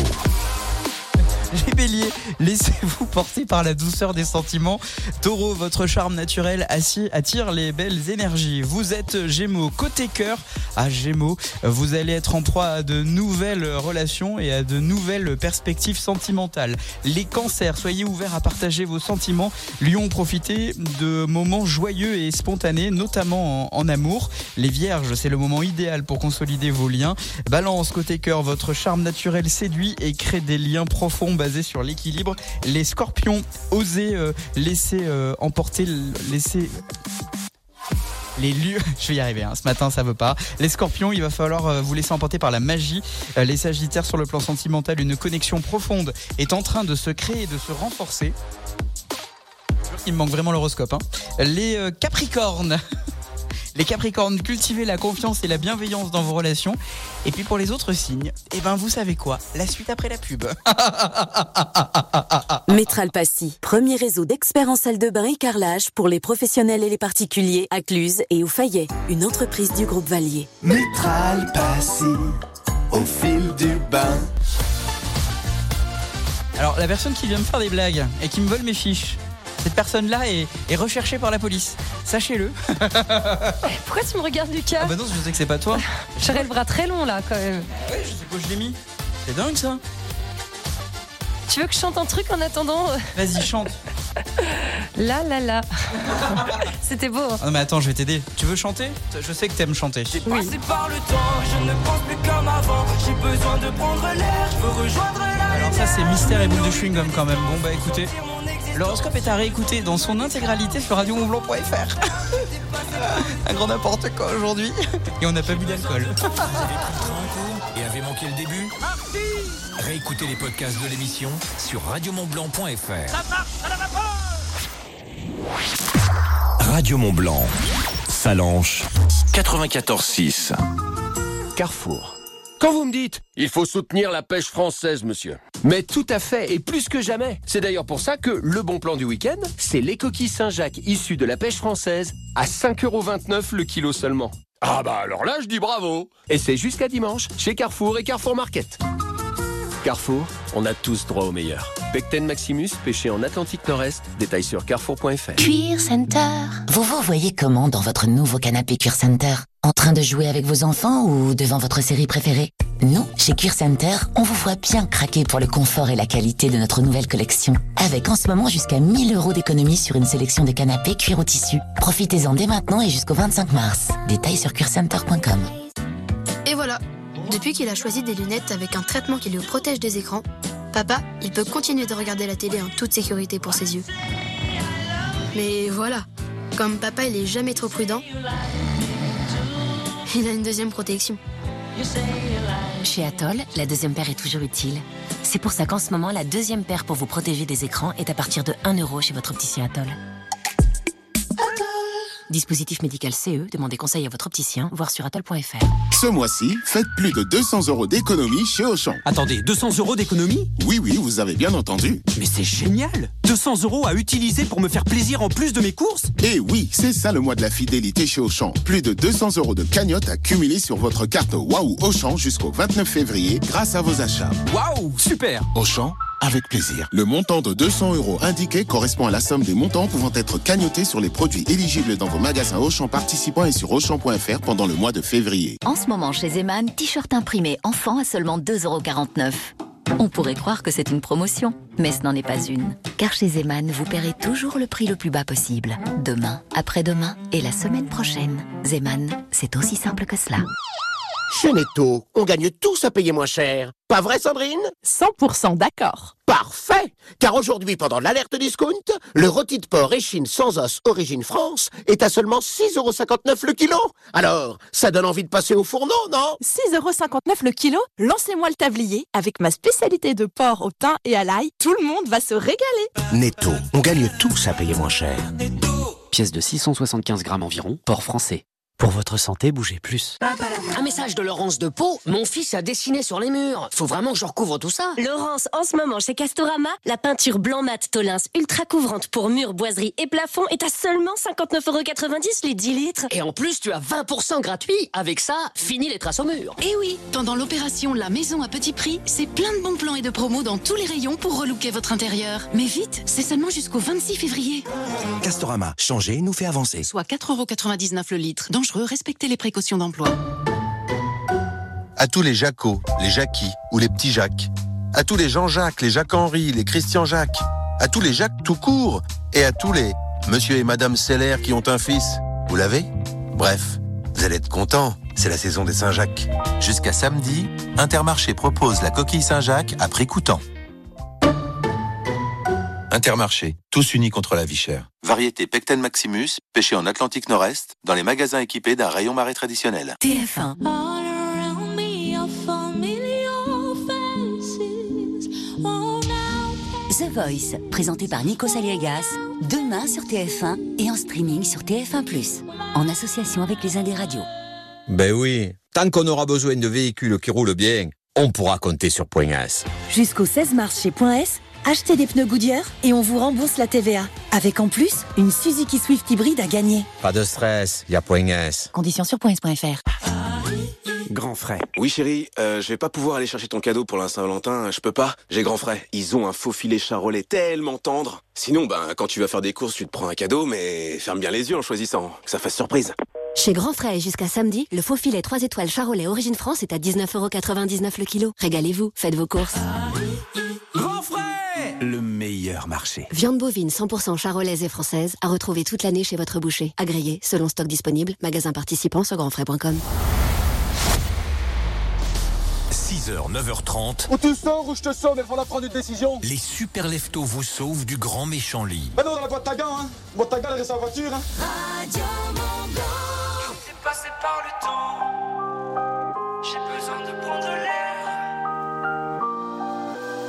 Les béliers, laissez-vous porter par la douceur des sentiments. Taureau, votre charme naturel attire les belles énergies. Vous êtes Gémeaux, côté cœur, à Gémeaux, vous allez être en proie à de nouvelles relations et à de nouvelles perspectives sentimentales. Les cancers, soyez ouverts à partager vos sentiments. Lion, profitez de moments joyeux et spontanés, notamment en, en amour. Les vierges, c'est le moment idéal pour consolider vos liens. Balance, côté cœur, votre charme naturel séduit et crée des liens profonds basés sur l'équilibre. Les scorpions, osez euh, laisser euh, emporter, laisser les lieux, je vais y arriver, hein. ce matin ça veut pas. Les scorpions, il va falloir euh, vous laisser emporter par la magie. Euh, Les sagittaires, sur le plan sentimental, une connexion profonde est en train de se créer et de se renforcer. Qu'il me manque vraiment l'horoscope. hein. Les capricornes. Les Capricornes, cultivez la confiance et la bienveillance dans vos relations. Et puis pour les autres signes, eh ben vous savez quoi? La suite après la pub. Métral Passy, premier réseau d'experts en salle de bain et carrelage pour les professionnels et les particuliers à Cluse et au Fayet, une entreprise du groupe Valier. Métral Passy, au fil du bain. Alors la personne qui vient me faire des blagues et qui me vole mes fiches, cette personne-là est, est recherchée par la police. Sachez-le. Pourquoi tu me regardes, Lucas Ah bah non, je sais que c'est pas toi. J'aurais le bras très long là quand même. Ouais, je sais quoi je l'ai mis. C'est dingue ça. Tu veux que je chante un truc en attendant? Vas-y, chante. Là, là, là. C'était beau. hein. Ah non mais attends, je vais t'aider. Tu veux chanter? Je sais que t'aimes chanter. Passé par le temps, je ne pense plus comme avant. J'ai besoin de prendre l'air, je veux rejoindre la Alors ça c'est mystère et boule de chewing gum quand même. Bon bah écoutez, l'horoscope est à réécouter dans son intégralité sur radiomontblanc.fr. Un grand n'importe quoi aujourd'hui. Et on n'a pas bu d'alcool. Et avez manqué le début Réécoutez les podcasts de l'émission sur radiomontblanc.fr. Radio Mont Blanc, Salanche, 94.6. Carrefour. Quand vous me dites, il faut soutenir la pêche française, monsieur. Mais tout à fait, et plus que jamais. C'est d'ailleurs pour ça que le bon plan du week-end, c'est les coquilles Saint-Jacques issues de la pêche française à 5,29€ le kilo seulement. Ah bah alors là, je dis bravo. Et c'est jusqu'à dimanche, chez Carrefour et Carrefour Market. Carrefour, on a tous droit au meilleur. Pecten Maximus, pêché en Atlantique Nord-Est, détail sur carrefour.fr. Cuir Center. Vous vous voyez comment dans votre nouveau canapé Cuir Center? En train de jouer avec vos enfants ou devant votre série préférée? Nous, chez Cuir Center, on vous voit bien craquer pour le confort et la qualité de notre nouvelle collection. Avec en ce moment jusqu'à 1000 euros d'économie sur une sélection de canapés cuir au tissu. Profitez-en dès maintenant et jusqu'au 25 mars. Détails sur cuircenter.com. Et voilà. Depuis qu'il a choisi des lunettes avec un traitement qui le protège des écrans, papa, il peut continuer de regarder la télé en toute sécurité pour ses yeux. Mais voilà, comme papa il est jamais trop prudent, il a une deuxième protection. Chez Atoll, la deuxième paire est toujours utile. C'est pour ça qu'en ce moment, la deuxième paire pour vous protéger des écrans est à partir de 1 euro chez votre opticien Atoll. Dispositif médical CE, demandez conseil à votre opticien, voir sur atoll.fr. Ce mois-ci, faites plus de 200 euros d'économie chez Auchan. Attendez, 200 euros d'économie? Oui, oui, vous avez bien entendu. Mais c'est génial 200 euros à utiliser pour me faire plaisir en plus de mes courses? Et oui, c'est ça le mois de la fidélité chez Auchan. Plus de 200 euros de cagnotte à cumuler sur votre carte Waouh Auchan jusqu'au 29 février grâce à vos achats. Waouh, super Auchan, avec plaisir. Le montant de 200 euros indiqué correspond à la somme des montants pouvant être cagnotés sur les produits éligibles dans vos magasins Auchan participants et sur Auchan.fr pendant le mois de février. En ce moment chez Zeman, t-shirt imprimé enfant à seulement 2,49€. On pourrait croire que c'est une promotion, mais ce n'en est pas une. Car chez Zeman, vous paierez toujours le prix le plus bas possible. Demain, après-demain et la semaine prochaine. Zeman, c'est aussi simple que cela. Chez Netto, on gagne tous à payer moins cher. Pas vrai, Sandrine? 100% d'accord. Parfait Car aujourd'hui, pendant l'alerte discount, le rôti de porc échine sans os origine France est à seulement 6,59€ le kilo. Alors, ça donne envie de passer au fourneau, non? 6,59€ le kilo? Lancez-moi le tablier. Avec ma spécialité de porc au thym et à l'ail, tout le monde va se régaler. Netto, on gagne tous à payer moins cher. Pièce de 675 grammes environ, port français. Pour votre santé, bougez plus. Un message de Laurence de Pau. Mon fils a dessiné sur les murs. Faut vraiment que je recouvre tout ça. Laurence, en ce moment chez Castorama, la peinture blanc mat Tolins ultra couvrante pour murs, boiseries et plafonds est à seulement 59,90€ les 10 litres. Et en plus, tu as 20% gratuit. Avec ça, fini les traces au mur. Et oui, pendant l'opération La Maison à petit prix, c'est plein de bons plans et de promos dans tous les rayons pour relooker votre intérieur. Mais vite, c'est seulement jusqu'au 26 février. Castorama, changer nous fait avancer. Soit 4,99€ le litre. Dangereux, respectez les précautions d'emploi. À tous les Jacots, les Jackie ou les petits Jacques. À tous les Jean-Jacques, les Jacques-Henri, les Christian-Jacques. À tous les Jacques tout court. Et à tous les Monsieur et Madame Seller qui ont un fils. Vous l'avez? Bref, vous allez être contents. C'est la saison des Saint-Jacques. Jusqu'à samedi, Intermarché propose la coquille Saint-Jacques à prix coûtant. Intermarché, tous unis contre la vie chère. Variété Pecten Maximus, pêché en Atlantique Nord-Est, dans les magasins équipés d'un rayon marais traditionnel. TF1. The Voice, présenté par Nico Saliegas, demain sur TF1 et en streaming sur TF1+, en association avec les Indes Radios. Ben oui, tant qu'on aura besoin de véhicules qui roulent bien, on pourra compter sur Point S. Jusqu'au 16 mars chez Point S, achetez des pneus Goodyear et on vous rembourse la TVA. Avec en plus, une Suzuki Swift hybride à gagner. Pas de stress, y a Point S. Conditions sur points.fr. Grand frais. Oui chérie, euh, je vais pas pouvoir aller chercher ton cadeau pour la Saint-Valentin, je peux pas. J'ai grand frais. Ils ont un faux filet charolais tellement tendre. Sinon, ben, quand tu vas faire des courses, tu te prends un cadeau, mais ferme bien les yeux en choisissant, que ça fasse surprise. Chez Grand Frais et jusqu'à samedi, le faux filet 3 étoiles Charolais Origine France est à 19,99€ le kilo. Régalez-vous, faites vos courses. Le meilleur marché. Viande bovine 100% charolaise et française à retrouver toute l'année chez votre boucher. Agréé, selon stock disponible, magasin participant sur grandfrais.com. 6h, 9h30, Où tu sors, où je te sors, mais il faudra prendre une décision. les super leftos vous sauvent du grand méchant lit. Ben non, dans la boîte à gants, hein. Boîte à gants, elle reste sa voiture, hein. T'es passé par le temps. J'ai besoin de prendre l'air.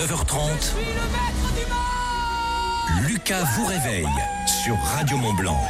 9h30. Lucas vous réveille sur Radio Mont Blanc.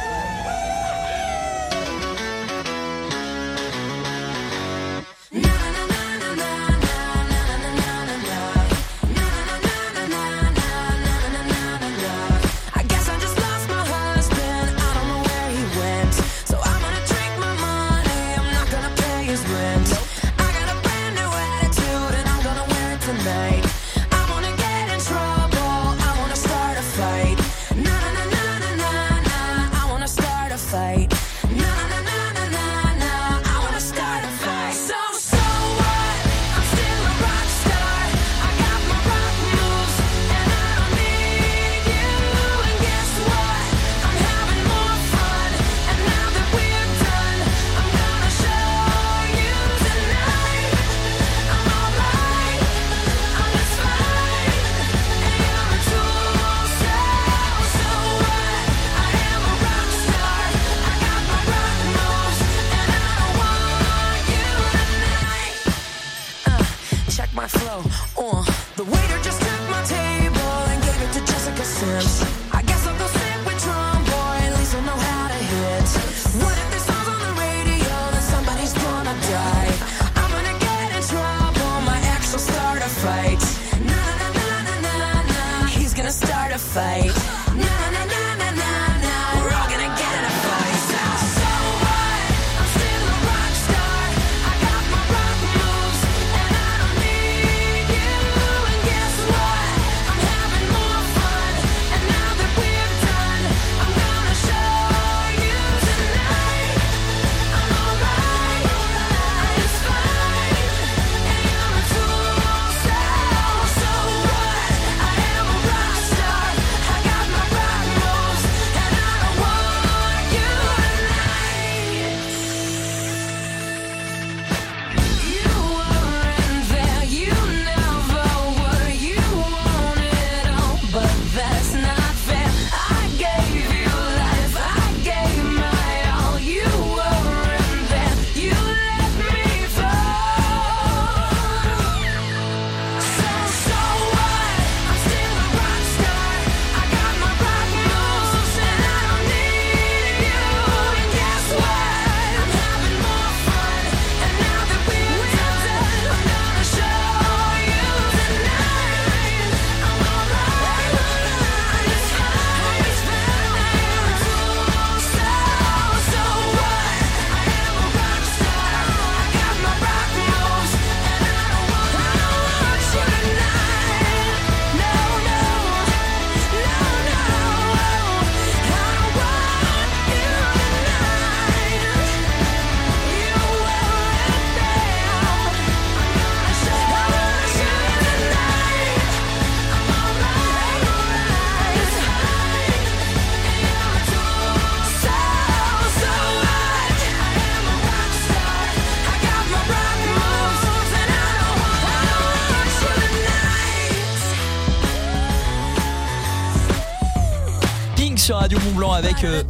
avec. Euh,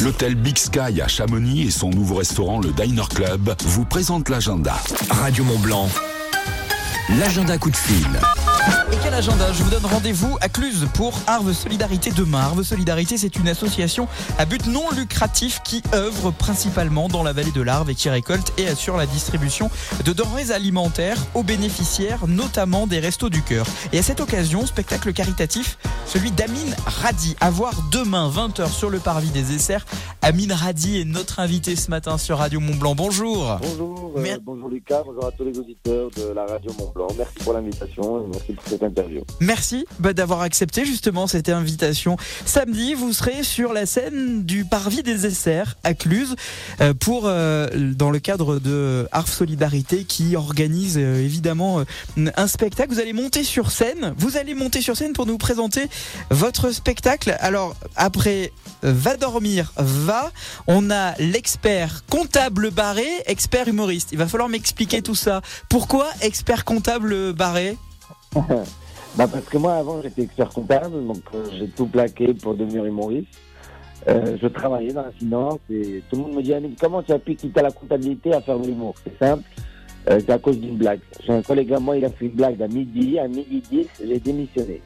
L'hôtel Big Sky à Chamonix et son nouveau restaurant, le Diner Club, vous présentent l'agenda. Radio Mont Blanc, l'agenda coup de fil je vous donne rendez-vous à Cluse pour Arve Solidarité demain. Arve Solidarité, c'est une association à but non lucratif qui œuvre principalement dans la vallée de l'Arve et qui récolte et assure la distribution de denrées alimentaires aux bénéficiaires, notamment des Restos du Cœur. Et à cette occasion, spectacle caritatif, celui d'Amine Radi, à voir demain 20h sur le parvis des Essers. Amine Radi est notre invité ce matin sur Radio Mont-Blanc. Bonjour. Bonjour, euh, bonjour Lucas, bonjour à tous les auditeurs de la Radio Mont-Blanc. Merci pour l'invitation et merci pour cette interview. Merci bah, d'avoir accepté justement cette invitation. Samedi, vous serez sur la scène du Parvis des Essers à Cluse euh, pour, euh, dans le cadre de Arf Solidarité qui organise euh, évidemment un spectacle. Vous allez monter sur scène. Vous allez monter sur scène pour nous présenter votre spectacle. Alors, après Va dormir, va, on a l'expert comptable barré, expert humoriste. Il va falloir m'expliquer tout ça. Pourquoi expert comptable barré? bah Parce que moi, avant, j'étais expert comptable, donc euh, j'ai tout plaqué pour devenir humoriste. Euh, je travaillais dans la finance et tout le monde me dit Comment tu as pu quitter la comptabilité à faire de l'humour? C'est simple, euh, c'est à cause d'une blague. J'ai un collègue à moi, il a fait une blague à midi, à midi 10, j'ai démissionné.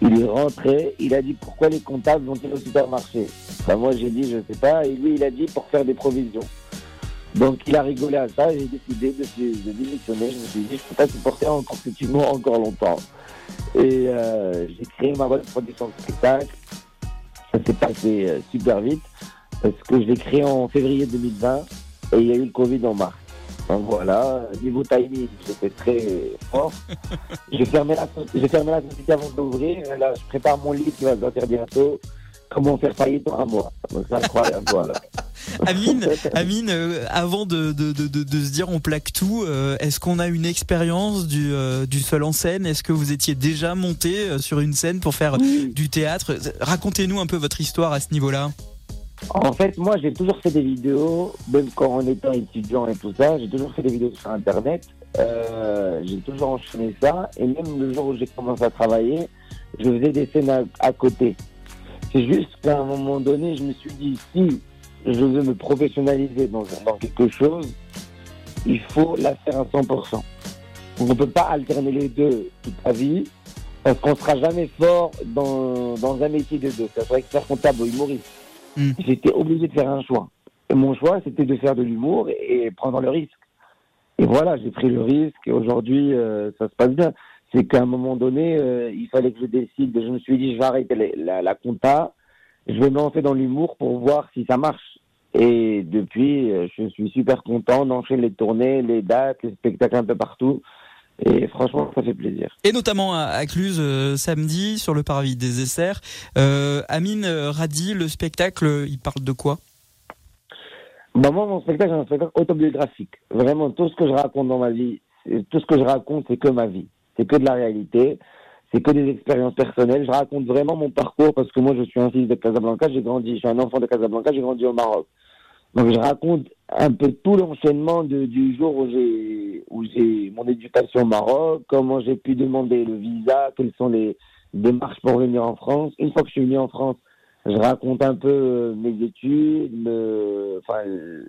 Il est rentré, il a dit Pourquoi les comptables vont-ils au supermarché? Bah, moi, j'ai dit Je sais pas, et lui, il a dit Pour faire des provisions. Donc il a rigolé à ça, j'ai décidé de, de, démissionner. Je me suis dit, je ne peux pas supporter encore cet humour encore longtemps. Et euh, j'ai créé ma boîte de production de spectacle, ça s'est passé euh, super vite, parce que je l'ai créé en février 2020, et il y a eu le Covid en mars. Donc voilà, niveau timing, j'étais très fort. J'ai fermé la, j'ai fermé la société avant d'ouvrir. Là, je prépare mon livre qui va sortir bientôt. Comment faire faillite en un mois. Donc c'est incroyable, voilà. Amine, Amine euh, avant de, de, de, se dire on plaque tout, euh, est-ce qu'on a une expérience du, euh, du seul en scène? Est-ce que vous étiez déjà monté sur une scène pour faire du théâtre? Racontez-nous un peu votre histoire à ce niveau-là. En fait, moi, j'ai toujours fait des vidéos, même quand on était étudiant et tout ça, j'ai toujours fait des vidéos sur Internet. Euh, j'ai toujours enchaîné ça. Et même le jour où j'ai commencé à travailler, je faisais des scènes à, à côté. C'est juste qu'à un moment donné, je me suis dit, si je veux me professionnaliser dans, dans quelque chose, il faut la faire à 100%. On ne peut pas alterner les deux toute sa vie, parce qu'on ne sera jamais fort dans, dans un métier de deux. Ça soit expert comptable ou humoriste. J'étais obligé de faire un choix. Et mon choix, c'était de faire de l'humour et, et prendre le risque. Et voilà, j'ai pris le risque et aujourd'hui, euh, ça se passe bien. C'est qu'à un moment donné, euh, il fallait que je décide. Je me suis dit, je vais arrêter la, la, la compta. Je vais me lancer dans l'humour pour voir si ça marche. Et depuis, euh, je suis super content d'enchaîner les tournées, les dates, les spectacles un peu partout. Et franchement, ça fait plaisir. Et notamment à, Cluse euh, samedi sur le parvis des Essers. Euh, Amine Radi, le spectacle, il parle de quoi? Bah, moi, mon spectacle, c'est un spectacle autobiographique. Vraiment, tout ce que je raconte dans ma vie, tout ce que je raconte, c'est que ma vie. C'est que de la réalité. C'est que des expériences personnelles. Je raconte vraiment mon parcours parce que moi, je suis un fils de Casablanca. J'ai grandi, je suis un enfant de Casablanca. J'ai grandi au Maroc. Donc, je raconte un peu tout l'enchaînement du jour où j'ai, où j'ai mon éducation au Maroc, comment j'ai pu demander le visa, quelles sont les démarches pour venir en France. Une fois que je suis venu en France, je raconte un peu euh, mes études, le- enfin,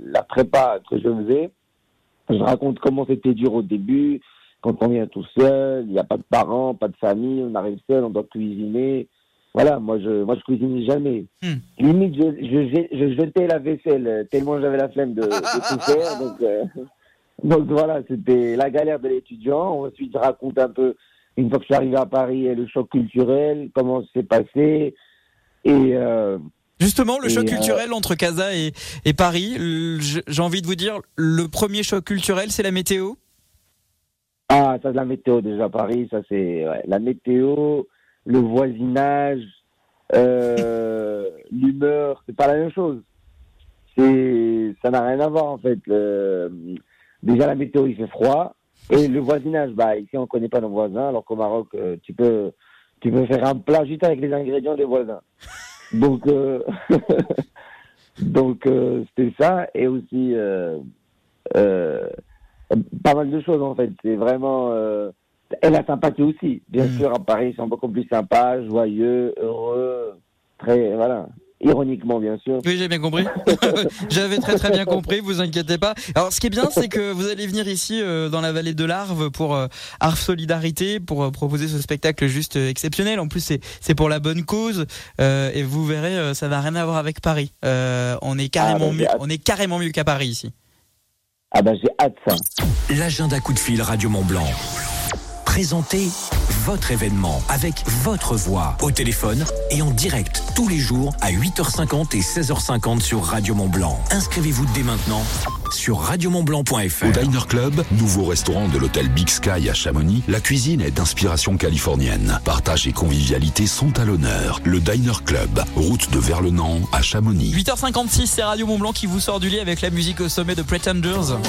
la prépa que je faisais. Je raconte comment c'était dur au début, quand on vient tout seul, il n'y a pas de parents, pas de famille, on arrive seul, on doit cuisiner. Voilà, moi je moi je cuisine jamais. Limite, je, je, je jetais la vaisselle tellement j'avais la flemme de, de tout faire. Donc, euh, donc voilà, c'était la galère de l'étudiant. Ensuite, je raconte un peu, une fois que je suis arrivé à Paris, le choc culturel, comment s'est passé. Et euh, Justement, le Et, choc euh, culturel entre Casa et, et Paris, j'ai envie de vous dire, le premier choc culturel, c'est la météo? Ah, ça, c'est la météo déjà, Paris, ça c'est la météo, le voisinage, euh, l'humeur, c'est pas la même chose. C'est, ça n'a rien à voir en fait. Déjà la météo, il fait froid et le voisinage, bah ici on connaît pas nos voisins, alors qu'au Maroc, euh, tu peux, tu peux faire un plat juste avec les ingrédients des voisins. Donc, euh, donc c'était ça et aussi. Pas mal de choses en fait. C'est vraiment. Euh... Et la sympathie aussi. Bien sûr, à Paris, ils sont beaucoup plus sympas, joyeux, heureux, très. Voilà. Ironiquement, bien sûr. Oui, j'ai bien compris. J'avais très très bien compris, vous inquiétez pas. Alors, ce qui est bien, c'est que vous allez venir ici euh, dans la vallée de l'Arve pour euh, Arve Solidarité, pour euh, proposer ce spectacle juste euh, exceptionnel. En plus, c'est pour la bonne cause et vous verrez, ça n'a rien à voir avec Paris. On est carrément bah, mieux, on est carrément mieux qu'à Paris ici. Ah ben j'ai hâte ça. L'agenda coup de fil Radio Mont Blanc. Présentez votre événement avec votre voix au téléphone et en direct tous les jours à 8h50 et 16h50 sur Radio Mont Blanc. Inscrivez-vous dès maintenant sur radiomontblanc.fr. Au Diner Club, nouveau restaurant de l'hôtel Big Sky à Chamonix, la cuisine est d'inspiration californienne. Partage et convivialité sont à l'honneur. Le Diner Club, route de Verlenan à Chamonix. 8h56, c'est Radio Mont Blanc qui vous sort du lit avec la musique au sommet de Pretenders.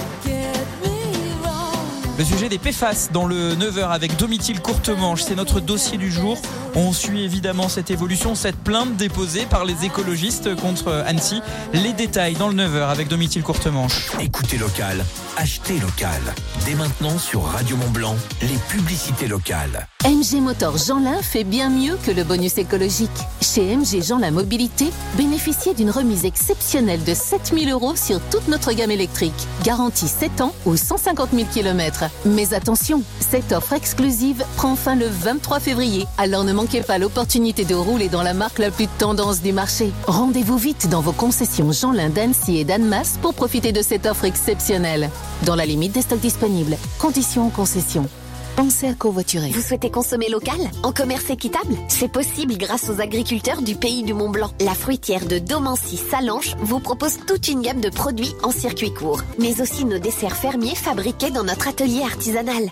Le sujet des PFAS dans le 9h avec Domitil Courtemanche, c'est notre dossier du jour. On suit évidemment cette évolution, cette plainte déposée par les écologistes contre Annecy. Les détails dans le 9h avec Domitil Courtemanche. Écoutez local, achetez local. Dès maintenant sur Radio Mont Blanc, les publicités locales. MG Motor Jeanlin fait bien mieux que le bonus écologique. Chez MG Jeanlin Mobilité, bénéficiez d'une remise exceptionnelle de 7000 euros sur toute notre gamme électrique. Garantie 7 ans ou 150 000 km. Mais attention, cette offre exclusive prend fin le 23 février. Alors ne manquez pas l'opportunité de rouler dans la marque la plus tendance du marché. Rendez-vous vite dans vos concessions Jeanlin d'Annecy et d'Annemasse pour profiter de cette offre exceptionnelle. Dans la limite des stocks disponibles. Conditions en concession. Pensez à covoiturer. Vous souhaitez consommer local En commerce équitable? C'est possible grâce aux agriculteurs du pays du Mont Blanc. La fruitière de Domancy Salanche vous propose toute une gamme de produits en circuit court, mais aussi nos desserts fermiers fabriqués dans notre atelier artisanal.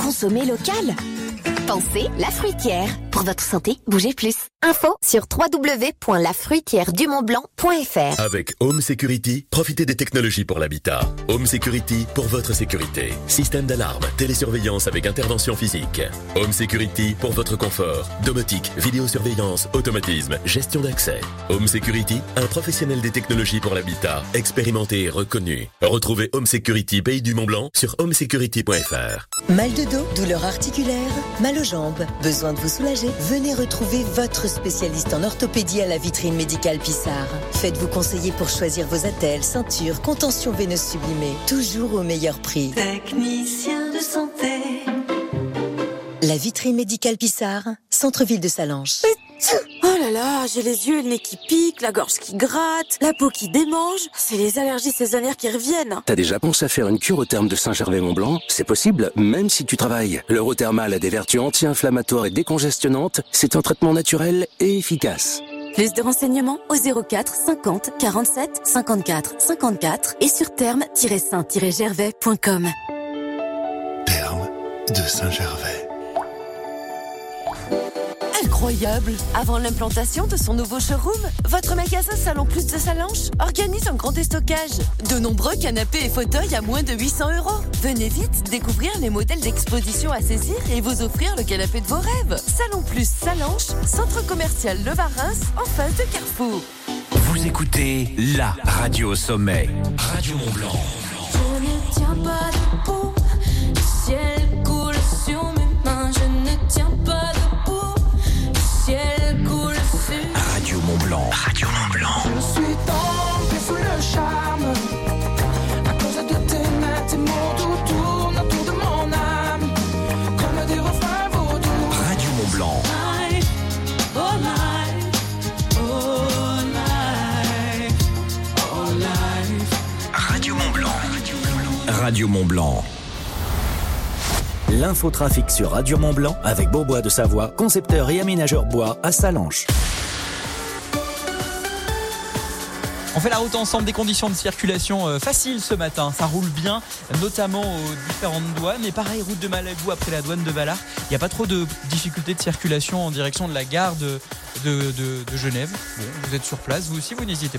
Consommer local Pensez la fruitière. Pour votre santé, bougez plus. Info sur www.lafruitièredumontblanc.fr Avec Home Security, profitez des technologies pour l'habitat. Home Security pour votre sécurité. Système d'alarme, télésurveillance avec intervention physique. Home Security pour votre confort. Domotique, vidéosurveillance, automatisme, gestion d'accès. Home Security, un professionnel des technologies pour l'habitat, expérimenté et reconnu. Retrouvez Home Security Pays du Mont Blanc sur homesecurity.fr. Mal de dos, douleur articulaire, mal aux jambes, besoin de vous soulager? Venez retrouver votre spécialiste en orthopédie à la vitrine médicale Pissard. Faites-vous conseiller pour choisir vos attelles, ceintures, contention veineuse sublimée, toujours au meilleur prix. Technicien de santé. La vitrine médicale Pissard, centre-ville de Salanches. Oh là là, j'ai les yeux et le nez qui piquent, la gorge qui gratte, la peau qui démange. C'est les allergies saisonnières qui reviennent. T'as déjà pensé à faire une cure au terme de Saint-Gervais-Mont-Blanc? C'est possible, même si tu travailles. L'Eurothermal a des vertus anti-inflammatoires et décongestionnantes. C'est un traitement naturel et efficace. Plus de renseignements au 04 50 47 54 54 et sur terme-saint-gervais.com. Terme de Saint-Gervais. Incroyable Avant l'implantation de son nouveau showroom, votre magasin Salon Plus de Salanches organise un grand déstockage. De nombreux canapés et fauteuils à moins de 800 euros. Venez vite découvrir les modèles d'exposition à saisir et vous offrir le canapé de vos rêves. Salon Plus Salanches, centre commercial Le Varins, en face de Carrefour. Vous écoutez la radio au sommet. Radio Mont Blanc. Je ne tiens pas Radio Mont Blanc. L'infotrafic sur Radio Mont Blanc avec Beaubois de Savoie, concepteur et aménageur bois à Salanches. On fait la route ensemble des conditions de circulation euh, faciles ce matin. Ça roule bien, notamment aux différentes douanes. Et pareil, route de Malagou après la douane de Valar. Il n'y a pas trop de difficultés de circulation en direction de la gare de, Genève. Vous êtes sur place, vous aussi, vous n'hésitez pas.